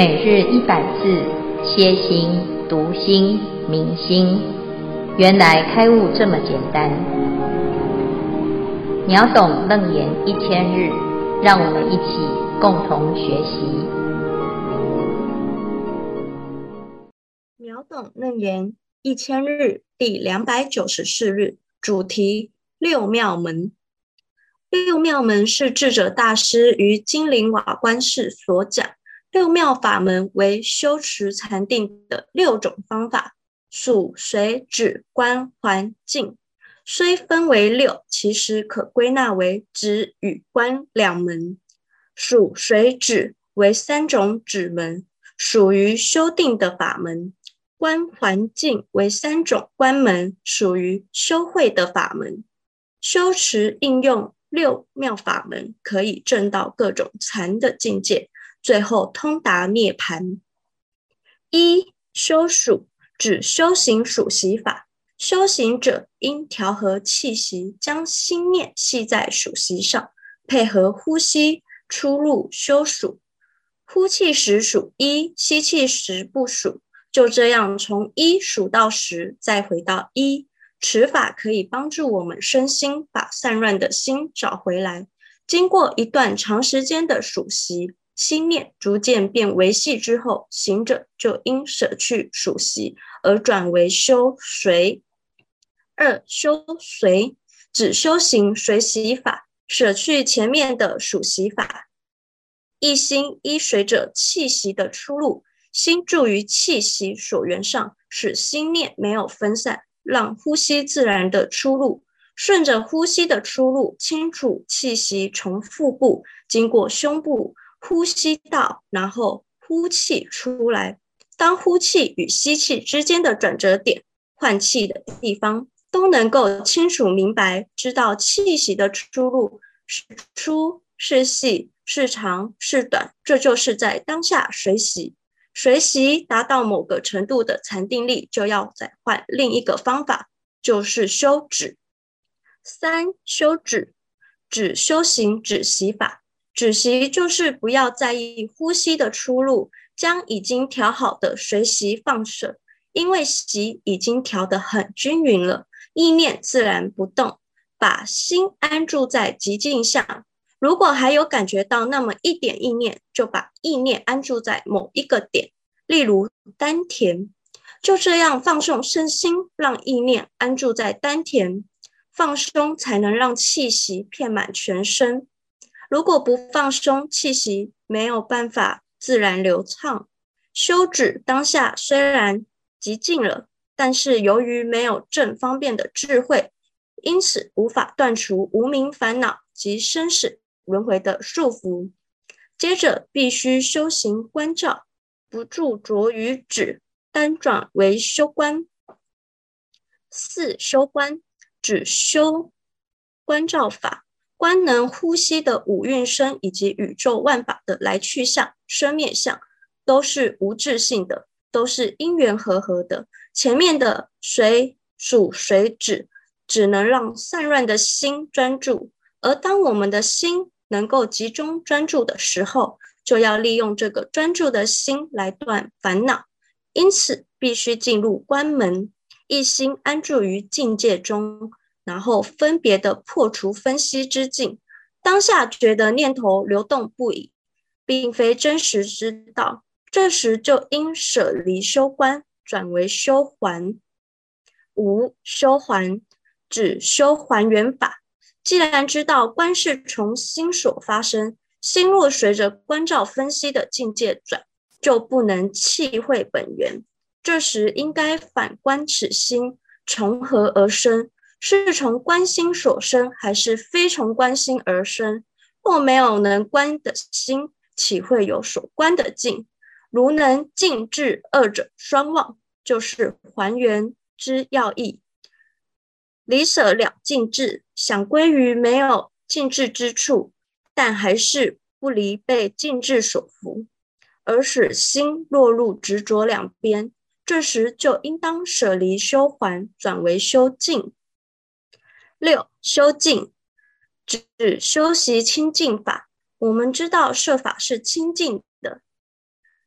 每日一百字，歇心、读心、明心，原来开悟这么简单。秒懂楞严一千日，让我们一起共同学习。秒懂楞严一千日第两百九十四日，主题六妙门。六妙门是智者大师于金陵瓦官寺所讲。六妙法门为修持禅定的六种方法，数随止观环境，虽分为六，其实可归纳为止与观两门。数随止为三种止门，属于修定的法门；观环境为三种观门，属于修慧的法门。修持应用六妙法门，可以证到各种禅的境界。最后通达涅槃。一修数指修行数息法，修行者应调和气息，将心念系在数息上，配合呼吸出入修数。呼气时数一，吸气时不数，就这样从一数到十，再回到一。此法可以帮助我们身心把散乱的心找回来。经过一段长时间的数息。心念逐渐变维系之后，行者就应舍去属习，而转为修随。二修随指修行随习法，舍去前面的属习法，一心依随着气息的出入，心住于气息所缘上，使心念没有分散，让呼吸自然的出入，顺着呼吸的出入，清楚气息从腹部经过胸部。呼吸道，然后呼气出来。当呼气与吸气之间的转折点、换气的地方，都能够清楚明白，知道气息的出入是粗是细是长是短，这就是在当下随习。随习达到某个程度的禅定力，就要再换另一个方法，就是修止。三修止，指修行止息法。止息就是不要在意呼吸的出入，将已经调好的随息放舍，因为息已经调得很均匀了，意念自然不动，把心安住在极静下。如果还有感觉到那么一点意念，就把意念安住在某一个点，例如丹田，就这样放松身心，让意念安住在丹田，放松才能让气息遍满全身。如果不放松，气息没有办法自然流畅。修止当下虽然极静了，但是由于没有正方便的智慧，因此无法断除无明烦恼及生死轮回的束缚。接着必须修行观照，不住着于止，单转为修观。四修观指修观照法。观能呼吸的五蕴身以及宇宙万法的来去相、生灭相，都是无自性的，都是因缘和合的。前面的水数水止，只能让散乱的心专注，而当我们的心能够集中专注的时候，就要利用这个专注的心来断烦恼。因此，必须进入关门，一心安住于境界中。然后分别的破除分析之境，当下觉得念头流动不已，并非真实之道，这时就应舍离修观，转为修还。五修还指修还原法。既然知道观是从心所发生，心若随着观照分析的境界转，就不能弃会本源。这时应该反观此心从何而生。是从观心所生，还是非从观心而生？若没有能观的心，岂会有所观的境？如能静置二者双忘，就是还原之要义。离舍了静置，想归于没有静置之处，但还是不离被静置所缚，而使心落入执着两边。这时就应当舍离修还，转为修静。六修净，指修习清净法。我们知道设法是清净的，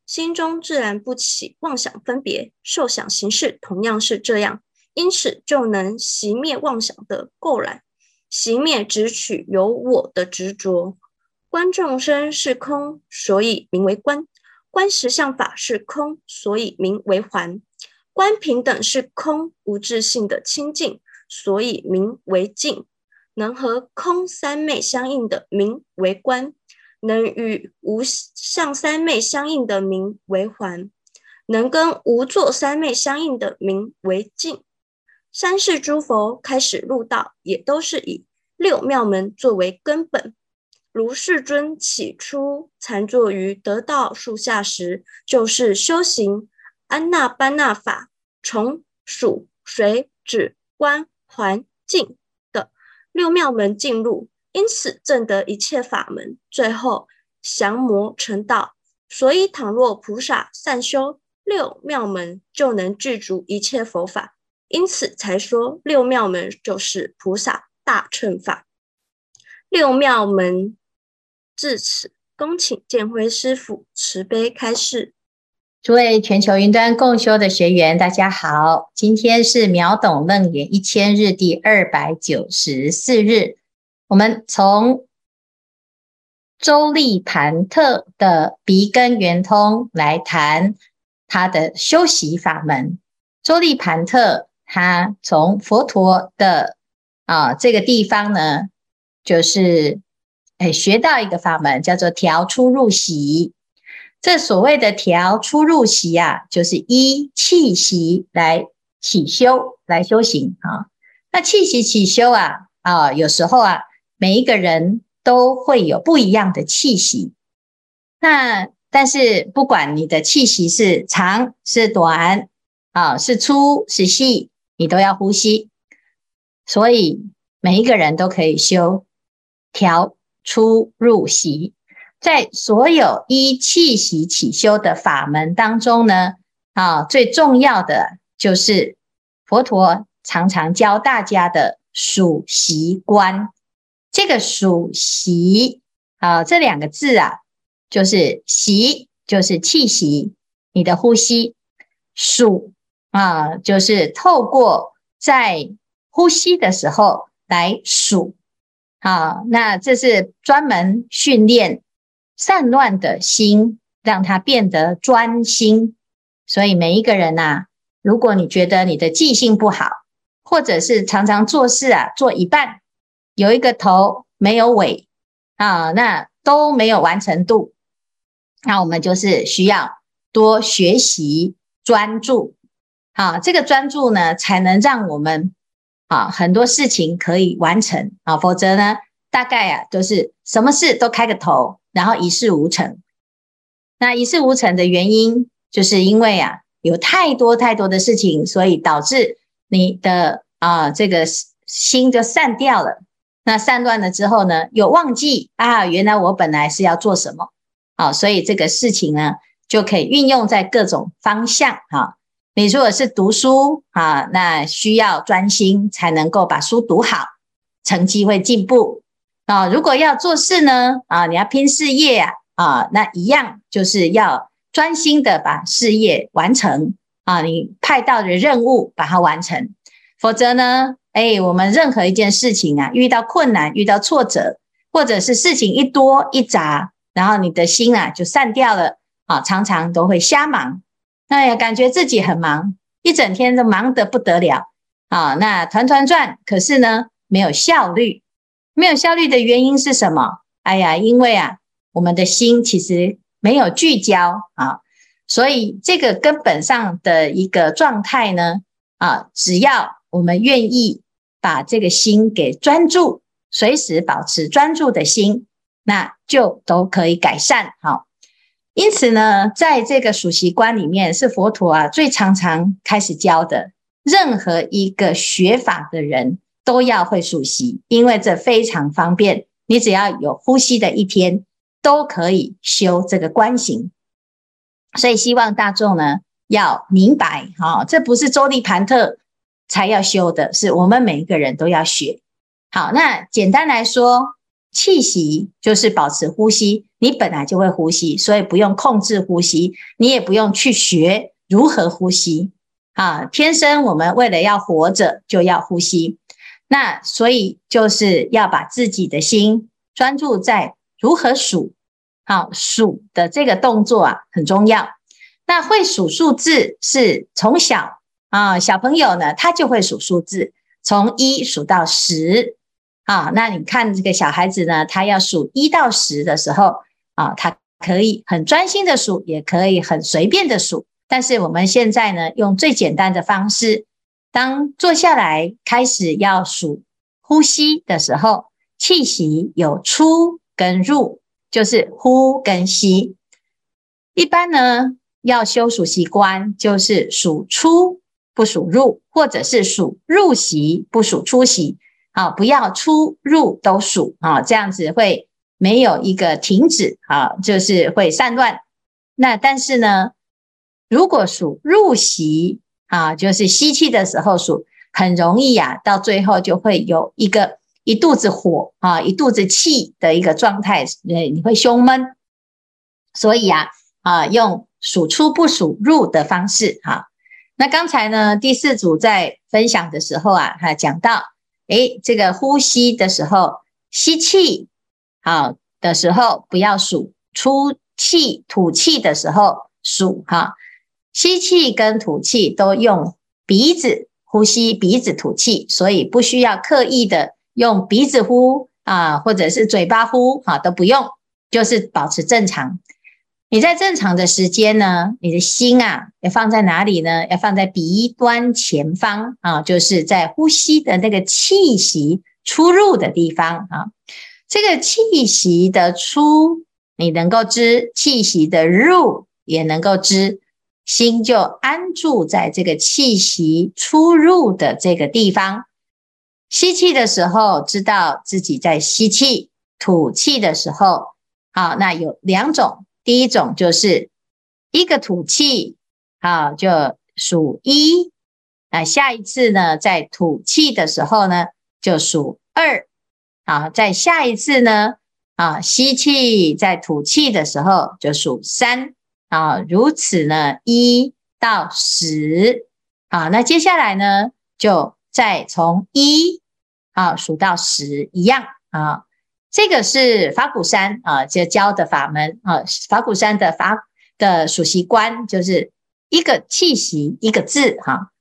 心中自然不起妄想分别，受想行识同样是这样，因此就能熄灭妄想的垢染，熄灭执取有我的执着。观众生是空，所以名为观；观实相法是空，所以名为还；观平等是空，无自性的清净，所以名为净。能和空三昧相应的名为观，能与无相三昧相应的名为还，能跟无作三昧相应的名为净。三世诸佛开始入道，也都是以六妙门作为根本。如世尊起初禅坐于得道树下时，就是修行安那般那法，从数随止观环境的。六妙门进入，因此证得一切法门，最后降魔成道。所以，倘若菩萨善修六妙门，就能具足一切佛法。因此才说六妙门就是菩萨大乘法。六妙门至此，恭请建辉师父慈悲开示。诸位全球云端共修的学员，大家好，今天是秒懂楞严一千日第二百九十四日，我们从周利盘特的鼻根圆通来谈他的修习法门。周利盘特他从佛陀的啊这个地方呢，就是哎学到一个法门，叫做调出入息。这所谓的调出入息啊，就是依气息来起修，来修行啊。那气息起修啊，啊，有时候啊，每一个人都会有不一样的气息。那但是不管你的气息是长是短啊，是粗是细，你都要呼吸。所以每一个人都可以修调出入息。在所有依气息起修的法门当中呢，啊，最重要的就是佛陀常常教大家的数息观。这个数息啊，这两个字啊，就是息就是气息，你的呼吸；数啊，就是透过在呼吸的时候来数。啊，那这是专门训练。散乱的心，让它变得专心。所以每一个人呐、啊，如果你觉得你的记性不好，或者是常常做事啊做一半，有一个头没有尾啊，那都没有完成度，那我们就是需要多学习专注。啊，这个专注呢，才能让我们啊很多事情可以完成啊，否则呢，大概啊都是什么事都开个头。然后一事无成，那一事无成的原因，就是因为啊，有太多太多的事情，所以导致你的啊这个心就散掉了。那散乱了之后呢，又忘记啊，原来我本来是要做什么啊，所以这个事情呢，就可以运用在各种方向啊。你如果是读书啊，那需要专心才能够把书读好，成绩会进步。啊，如果要做事呢，啊，你要拼事业啊，啊，那一样就是要专心的把事业完成啊，你派到的任务把它完成，否则呢，哎，我们任何一件事情啊，遇到困难、遇到挫折，或者是事情一多一杂，然后你的心啊就散掉了啊，常常都会瞎忙，哎呀，感觉自己很忙，一整天都忙得不得了啊，那团团转，可是呢，没有效率。没有效率的原因是什么？哎呀，因为啊，我们的心其实没有聚焦啊，所以这个根本上的一个状态呢，啊，只要我们愿意把这个心给专注，随时保持专注的心，那就都可以改善。好，因此呢，在这个属习观里面，是佛陀啊最常常开始教的，任何一个学法的人。都要会数息，因为这非常方便。你只要有呼吸的一天，都可以修这个观行。所以希望大众呢要明白，哈、哦，这不是周立盘特才要修的，是我们每一个人都要学。好，那简单来说，气息就是保持呼吸，你本来就会呼吸，所以不用控制呼吸，你也不用去学如何呼吸啊。天生我们为了要活着，就要呼吸。那所以就是要把自己的心专注在如何数，好数的这个动作啊很重要。那会数数字是从小啊小朋友呢，他就会数数字，从一数到十。啊，那你看这个小孩子呢，他要数一到十的时候啊，他可以很专心的数，也可以很随便的数。但是我们现在呢，用最简单的方式，当坐下来开始要数呼吸的时候，气息有出跟入，就是呼跟吸。一般呢，要修数习观，就是数出不数入，或者是数入息不数出息。啊，不要出入都数啊，这样子会没有一个停止啊，就是会散乱。那但是呢，如果数入息啊，就是吸气的时候数，很容易呀、啊，到最后就会有一个一肚子火啊，一肚子气的一个状态，呃，你会胸闷。所以啊，啊，用数出不数入的方式哈。那刚才呢，第四组在分享的时候啊，哈，讲到。诶，这个呼吸的时候，吸气好的时候不要数，出气吐气的时候数哈。吸气跟吐气都用鼻子呼吸，鼻子吐气，所以不需要刻意的用鼻子呼啊，或者是嘴巴呼哈，都不用，就是保持正常。你在正常的时间呢，你的心啊要放在哪里呢？要放在鼻端前方啊，就是在呼吸的那个气息出入的地方啊。这个气息的出，你能够知；气息的入，也能够知。心就安住在这个气息出入的这个地方。吸气的时候，知道自己在吸气；吐气的时候，好，那有两种。第一种就是一个吐气，好，就数一，啊，下一次呢，在吐气的时候呢，就数二，好，再下一次呢，啊，吸气，在吐气的时候就数三，啊，如此呢，一到十，好，那接下来呢，就再从一，啊，数到十一样，啊。这个是法鼓山啊，就教的法门啊。法鼓山的法的数息观，就是一个气息一个字哈。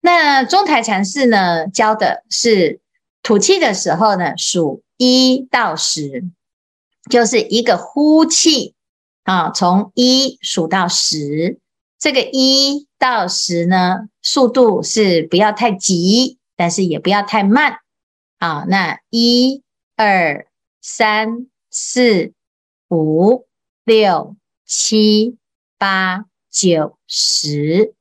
那中台禅寺呢，教的是吐气的时候呢，数一到十，就是一个呼气啊，从一数到十。这个一到十呢，速度是不要太急，但是也不要太慢啊。那一二。三四五六七八九十，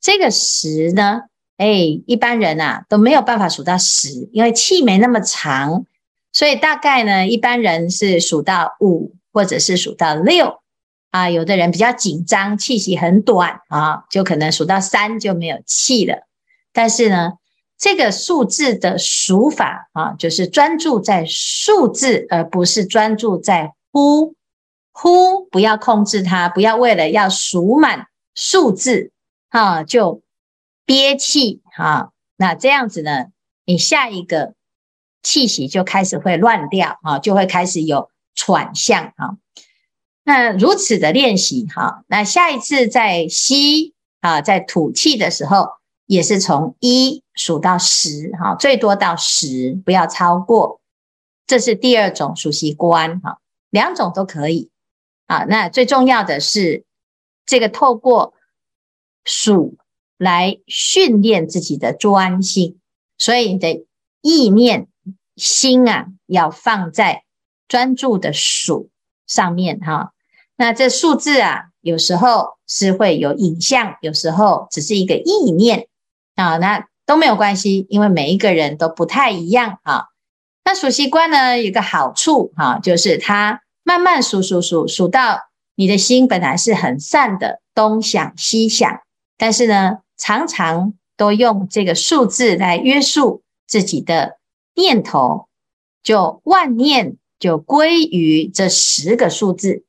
这个十呢？哎，一般人啊都没有办法数到十，因为气没那么长，所以大概呢，一般人是数到五或者是数到六啊。有的人比较紧张，气息很短啊，就可能数到三就没有气了。但是呢，这个数字的数法啊，就是专注在数字，而不是专注在呼。呼，不要控制它，不要为了要数满数字，哈，就憋气，哈，那这样子呢，你下一个气息就开始会乱掉，啊，就会开始有喘相，哈。那如此的练习，哈，那下一次在吸啊，在吐气的时候。也是从一数到十，哈，最多到十，不要超过。这是第二种数息观，哈，两种都可以。啊，那最重要的是这个透过数来训练自己的专心，所以你的意念心啊，要放在专注的数上面，哈。那这数字啊，有时候是会有影像，有时候只是一个意念。啊，那都没有关系，因为每一个人都不太一样啊。那数息观呢，有个好处哈，就是它慢慢数数数数到你的心本来是很散的，东想西想，但是呢，常常都用这个数字来约束自己的念头，就万念就归于这十个数字。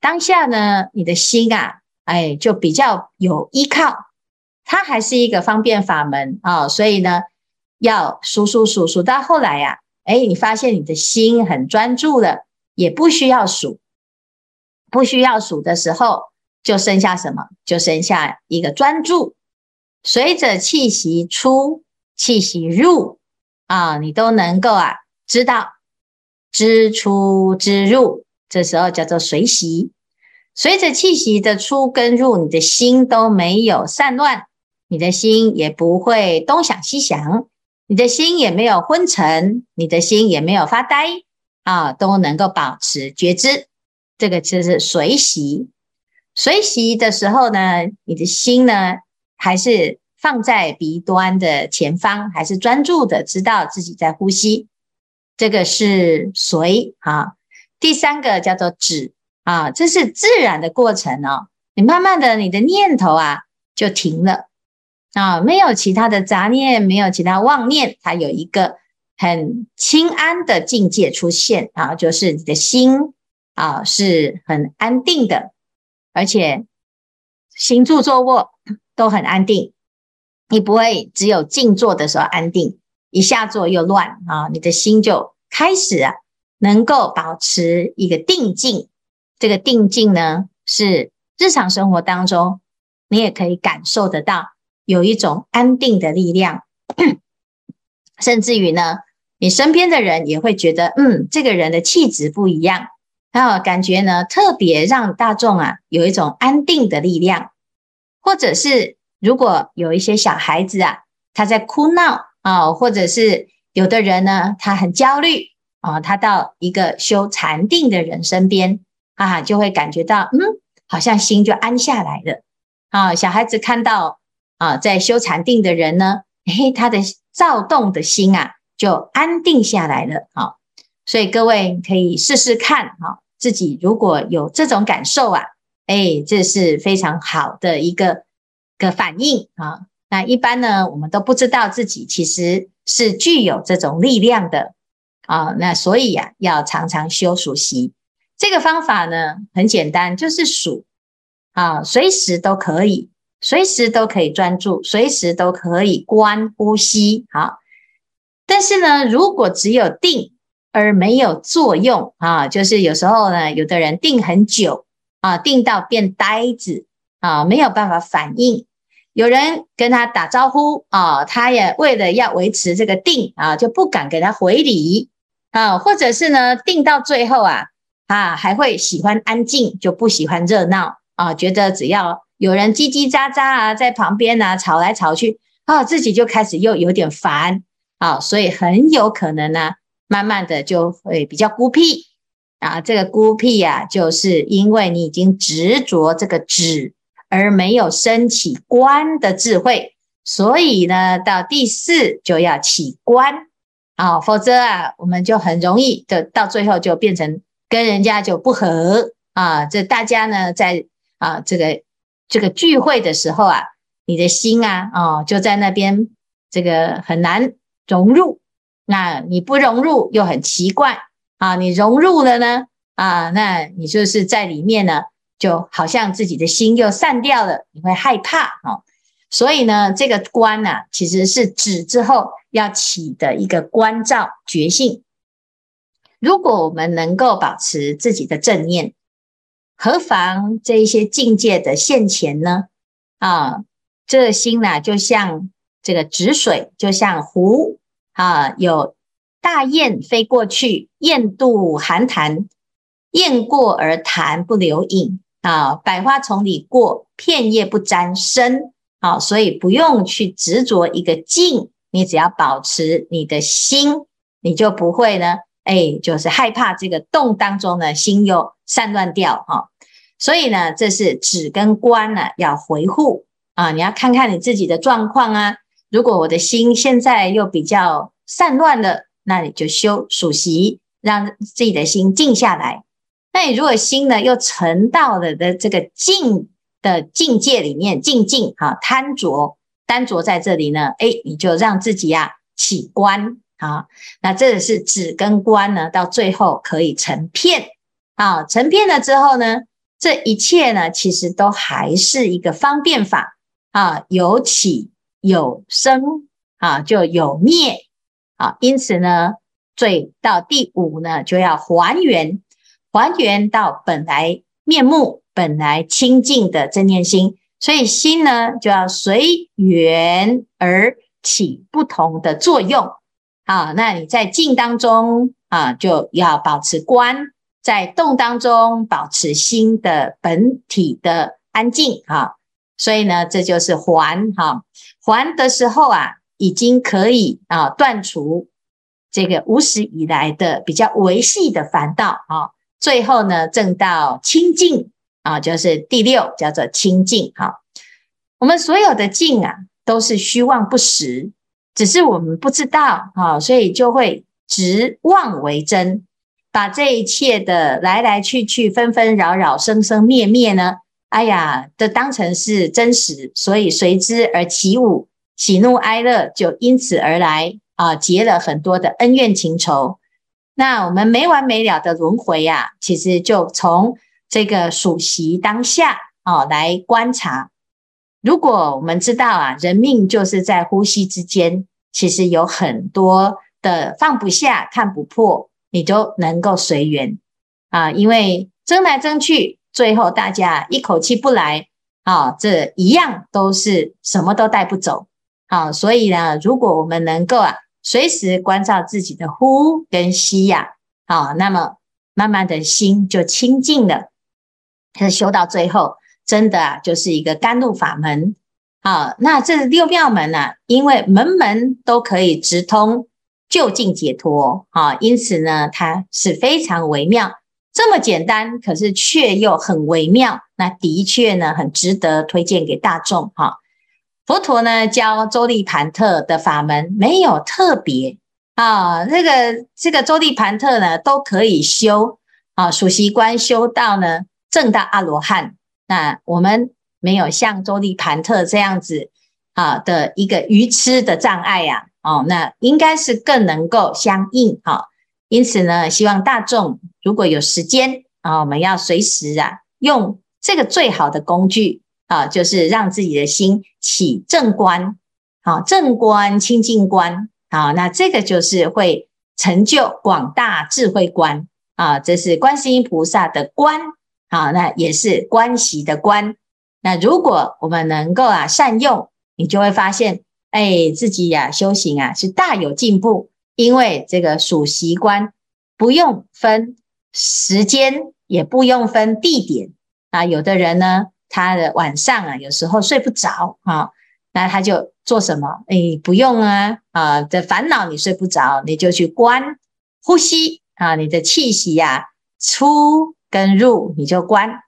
当下呢，你的心啊，哎，就比较有依靠，它还是一个方便法门啊、所以呢，要数数数数到后来呀、啊，哎，你发现你的心很专注了，也不需要数，不需要数的时候，就剩下什么？就剩下一个专注，随着气息出，气息入啊，你都能够啊知道知出知入，这时候叫做随息。随着气息的出跟入，你的心都没有散乱，你的心也不会东想西想，你的心也没有昏沉，你的心也没有发呆啊，都能够保持觉知。这个就是随息。随息的时候呢，你的心呢还是放在鼻端的前方，还是专注的知道自己在呼吸。这个是随啊。第三个叫做止。啊，这是自然的过程哦。你慢慢的，你的念头啊就停了啊，没有其他的杂念，没有其他妄念，它有一个很清安的境界出现啊，就是你的心啊是很安定的，而且行住坐卧都很安定。你不会只有静坐的时候安定，一下坐又乱啊，你的心就开始啊能够保持一个定静。这个定静呢，是日常生活当中你也可以感受得到，有一种安定的力量，甚至于呢，你身边的人也会觉得，嗯，这个人的气质不一样，还有感觉呢，特别让大众啊有一种安定的力量，或者是如果有一些小孩子啊，他在哭闹啊，或者是有的人呢，他很焦虑啊，他到一个修禅定的人身边。啊，就会感觉到，嗯，好像心就安下来了。啊，小孩子看到啊，在修禅定的人呢，嘿，他的躁动的心啊，就安定下来了。啊，所以各位可以试试看，哈，自己如果有这种感受啊，诶，这是非常好的一个个反应啊。那一般呢，我们都不知道自己其实是具有这种力量的啊。那所以呀，要常常修数息。这个方法呢，很简单，就是数啊，随时都可以，随时都可以专注，随时都可以观呼吸。好，但是呢，如果只有定而没有作用啊，就是有时候呢，有的人定很久啊，定到变呆子啊，没有办法反应。有人跟他打招呼啊，他也为了要维持这个定啊，就不敢给他回礼啊，或者是呢，定到最后啊。啊，还会喜欢安静，就不喜欢热闹啊。觉得只要有人叽叽喳喳啊，在旁边啊吵来吵去啊，自己就开始又有点烦啊，所以很有可能呢、慢慢的就会比较孤僻啊。这个孤僻呀、啊，就是因为你已经执着这个止，而没有升起观的智慧，所以呢，到第四就要起观啊，否则啊，我们就很容易的到最后就变成。跟人家就不合啊，这大家呢在啊这个这个聚会的时候啊，你的心啊哦就在那边，这个很难融入。那你不融入又很奇怪啊，你融入了呢啊，那你就是在里面呢，就好像自己的心又散掉了，你会害怕哦。所以呢，这个观呢，啊，其实是止之后要起的一个观照觉性。如果我们能够保持自己的正念，何妨这一些境界的现前呢？啊，这心呢，就像这个止水，就像湖啊，有大雁飞过去，雁渡寒潭，雁过而潭不留影啊，百花丛里过，片叶不沾身啊，所以不用去执着一个静，你只要保持你的心，你就不会呢。哎，就是害怕这个动当中呢，心又散乱掉哈、哦，所以呢，这是止跟观呢要回护啊，你要看看你自己的状况啊。如果我的心现在又比较散乱了，那你就修数息，让自己的心静下来。那你如果心呢又沉到了的这个静的境界里面，静静啊，贪着，贪着在这里呢，哎，你就让自己啊起观。啊。那这是止跟观呢，到最后可以成片啊。成片了之后呢，这一切呢，其实都还是一个方便法啊，有起有生啊，就有灭啊。因此呢，最到第五呢，就要还原，还原到本来面目，本来清净的正念心。所以心呢，就要随缘而起不同的作用啊。那你在静当中啊，就要保持观；在动当中，保持心的本体的安静啊。所以呢，这就是还哈。还的时候啊，已经可以啊断除这个无始以来的比较维系的烦恼啊。最后呢，证到清净。啊，就是第六叫做清净哈。我们所有的净啊，都是虚妄不实，只是我们不知道哈，所以就会执妄为真，把这一切的来来去去、纷纷扰扰、生生灭灭呢，哎呀，都当成是真实，所以随之而起舞，喜怒哀乐就因此而来啊，结了很多的恩怨情仇。那我们没完没了的轮回呀，其实就从。这个数息当下啊，来观察。如果我们知道啊，人命就是在呼吸之间，其实有很多的放不下、看不破，你就能够随缘啊。因为争来争去，最后大家一口气不来啊，这一样都是什么都带不走啊。所以呢，如果我们能够啊，随时关照自己的呼跟吸呀，啊，那么慢慢的心就清净了。可是修到最后，真的啊，就是一个甘露法门啊。那这六妙门呢、啊，因为门门都可以直通究竟解脱啊，因此呢，它是非常微妙。这么简单，可是却又很微妙。那的确呢，很值得推荐给大众哈。佛陀呢，教周利盘特的法门没有特别啊，这个这个周利盘特呢，都可以修啊，属息观修到呢。正到阿罗汉，那我们没有像周利盘特这样子啊的一个愚痴的障碍呀，哦，那应该是更能够相应哈。因此呢，希望大众如果有时间啊，我们要随时啊用这个最好的工具啊，就是让自己的心起正观，好正观清净观，好，那这个就是会成就广大智慧观啊，这是观世音菩萨的观。好，那也是观习的观。那如果我们能够啊善用，你就会发现，哎，自己呀、修行啊是大有进步。因为这个数习观不用分时间，也不用分地点啊。有的人呢，他的晚上啊有时候睡不着啊，那他就做什么？哎，不用啊啊的烦恼，你睡不着，你就去观呼吸啊，你的气息呀、啊、出。跟入你就观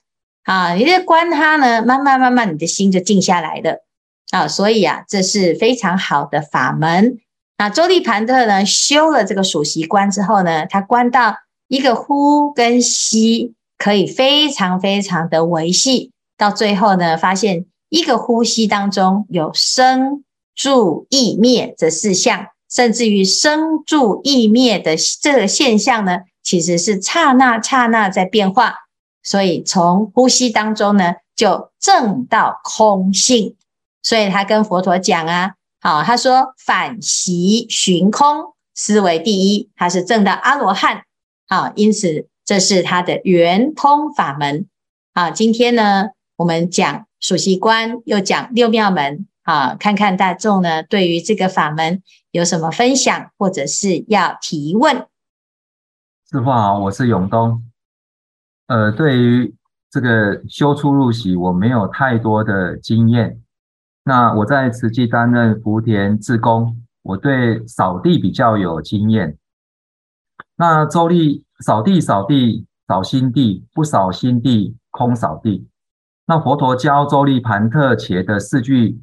啊，你在观它呢，慢慢慢慢你的心就静下来了啊，所以啊，这是非常好的法门。那周利盘特呢，修了这个数息观之后呢，他观到一个呼跟吸可以非常非常的维系，到最后呢，发现一个呼吸当中有生住异灭这四项，甚至于生住异灭的这个现象呢。其实是刹那刹那在变化，所以从呼吸当中呢，就证到空性。所以他跟佛陀讲啊，好，他说反习寻空，思维第一，他是证到阿罗汉。好，因此这是他的圆通法门。好，今天呢，我们讲数息观，又讲六妙门。啊，看看大众呢，对于这个法门有什么分享，或者是要提问。师父好，我是永东。呃，对于这个修出入息，我没有太多的经验。那我在慈济担任福田志工，我对扫地比较有经验。那周立扫地扫地扫心地，不扫心地空扫地。那佛陀教周利盘特伽的四句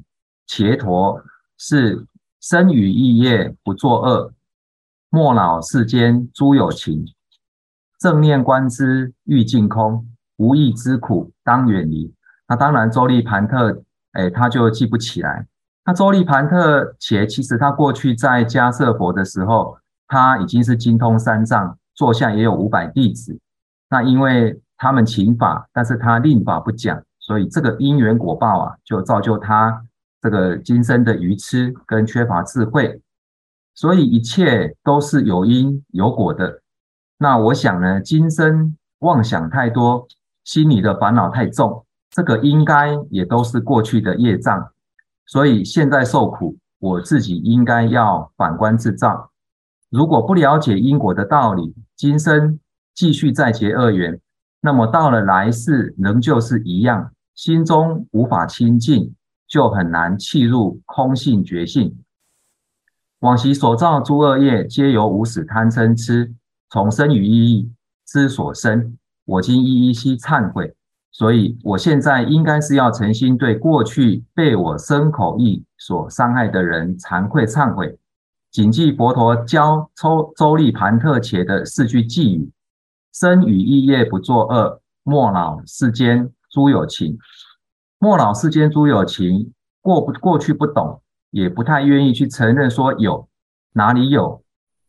伽陀是：身语意业不作恶，莫恼世间诸有情。正念观之欲尽空，无意之苦当远离。那当然，周利盘特，哎，他就记不起来。那周利盘特伽其实他过去在迦叶佛的时候，他已经是精通三藏，座下也有五百弟子。那因为他们请法，但是他令法不讲，所以这个因缘果报啊，就造就他这个今生的愚痴跟缺乏智慧。所以一切都是有因有果的。那我想呢，今生妄想太多，心里的烦恼太重，这个应该也都是过去的业障。所以现在受苦，我自己应该要反观自照。如果不了解因果的道理，今生继续再结恶缘，那么到了来世仍旧是一样，心中无法清净，就很难契入空性觉性。往昔所造诸恶业，皆由无始贪嗔痴从身语意之所生。我今一一悉忏悔。所以，我现在应该是要诚心对过去被我身口意所伤害的人惭愧忏悔，谨记佛陀教周周利盘特伽的四句偈语：身语意业不作恶，莫恼世间诸有情。莫恼世间诸有情，过不过去不懂，也不太愿意去承认说有，哪里有？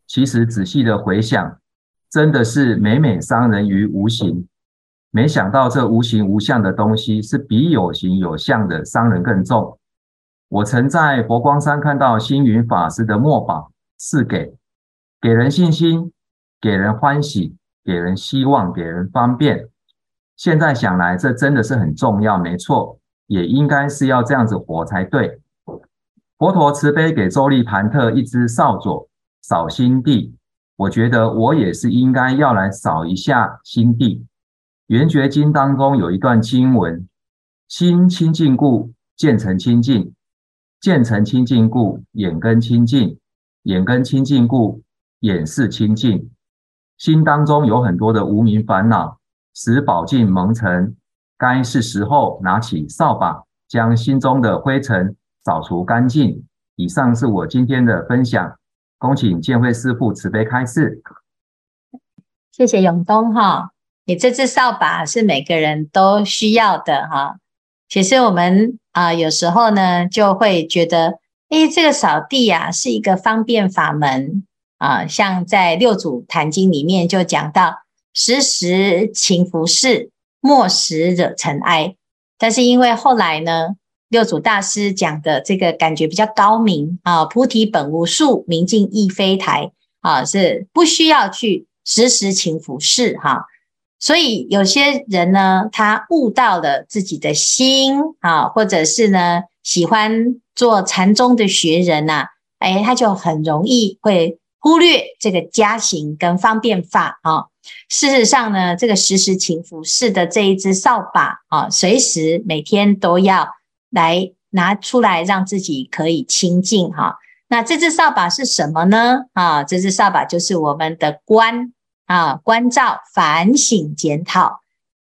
其实仔细的回想，真的是每每伤人于无形。没想到这无形无相的东西是比有形有相的伤人更重。我曾在佛光山看到星云法师的墨宝，是给给人信心，给人欢喜，给人希望，给人方便。现在想来，这真的是很重要，没错，也应该是要这样子活才对。佛陀慈悲给周利盘特一支扫帚，扫心地。我觉得我也是应该要来扫一下心地。圆觉经当中有一段经文：心清净故，见成清净；见成清净故，眼根清净；眼根清净故，眼识清净。心当中有很多的无明烦恼，使宝镜蒙尘，该是时候拿起扫把，将心中的灰尘扫除干净。以上是我今天的分享，恭请见慧师父慈悲开示。谢谢永东哈。你这支扫把是每个人都需要的哈。其实我们啊，有时候呢就会觉得，诶，这个扫地呀是一个方便法门啊。像在《六祖坛经》里面就讲到，时时勤拂拭，莫使惹尘埃。但是因为后来呢，六祖大师讲的这个感觉比较高明啊，菩提本无树，明镜亦非台啊，是不需要去时时勤拂拭哈。所以有些人呢，他悟到了自己的心啊，或者是呢喜欢做禅宗的学人呐，哎，他就很容易会忽略这个家行跟方便法啊。事实上呢，这个时时勤拂拭的这一支扫把啊，随时每天都要来拿出来，让自己可以清净哈。那这支扫把是什么呢？啊，这支扫把就是我们的观。啊，观照、反省、检讨。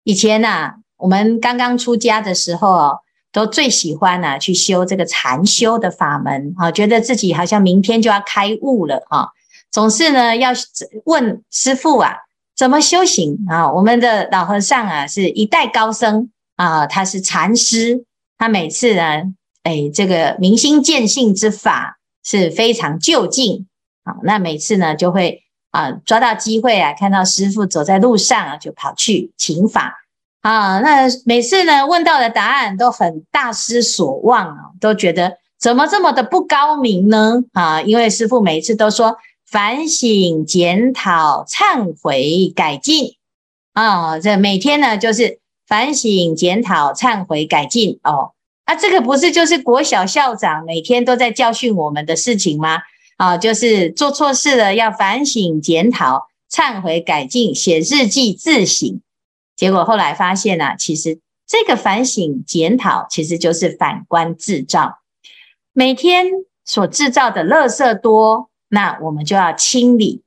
以前呐、啊，我们刚刚出家的时候，都最喜欢呢、啊、去修这个禅修的法门啊，觉得自己好像明天就要开悟了啊，总是呢要问师父啊，怎么修行啊？我们的老和尚啊，是一代高僧啊，他是禅师，他每次呢，哎，这个明心见性之法是非常究竟啊，那每次呢就会。啊，抓到机会啊，看到师父走在路上啊，就跑去请法啊。那每次呢，问到的答案都很大失所望啊，都觉得怎么这么的不高明呢？啊，因为师父每一次都说反省、检讨、忏悔、改进啊，这每天呢就是反省、检讨、忏悔、改进哦。啊，这个不是就是国小校长每天都在教训我们的事情吗？啊，就是做错事了，要反省、检讨、忏悔、改进，写日记、自省。结果后来发现呢、啊，其实这个反省、检讨，其实就是反观自照。每天所制造的垃圾多，那我们就要清理。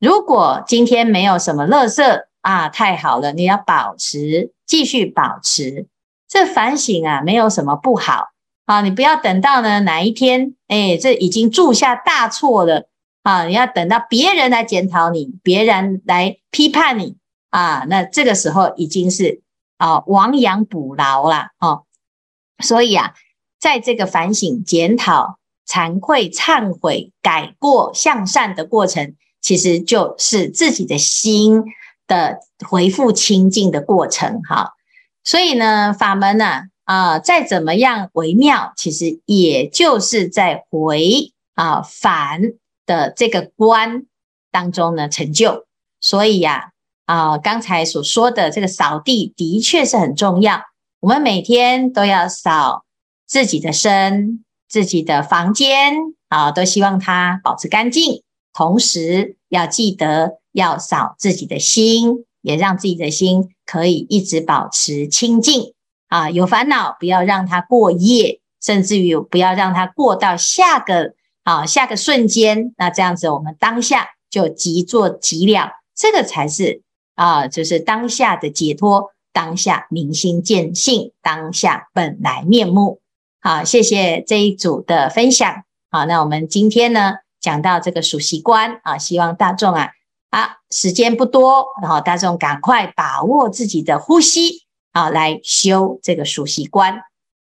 如果今天没有什么垃圾啊，太好了，你要保持，继续保持。这反省啊，没有什么不好。啊，你不要等到呢哪一天，哎，这已经铸下大错了啊！你要等到别人来检讨你，别人来批判你啊，那这个时候已经是啊亡羊补牢了哦。所以啊，在这个反省检讨惭愧、忏悔、改过、向善的过程，其实就是自己的心的回复清净的过程。哈，所以呢，法门呢、啊，啊，再怎么样微妙，其实也就是在回啊返的这个观当中呢成就。所以呀，啊，刚才所说的这个扫地的确是很重要，我们每天都要扫自己的身。自己的房间啊，都希望它保持干净，同时要记得要扫自己的心，也让自己的心可以一直保持清净啊。有烦恼不要让它过夜，甚至于不要让它过到下个啊下个瞬间。那这样子，我们当下就即做即了，这个才是啊，就是当下的解脱，当下明心见性，当下本来面目。好，谢谢这一组的分享。好，那我们今天呢，讲到这个数息观啊，希望大众啊，啊，时间不多，然后大众赶快把握自己的呼吸啊，来修这个数息观。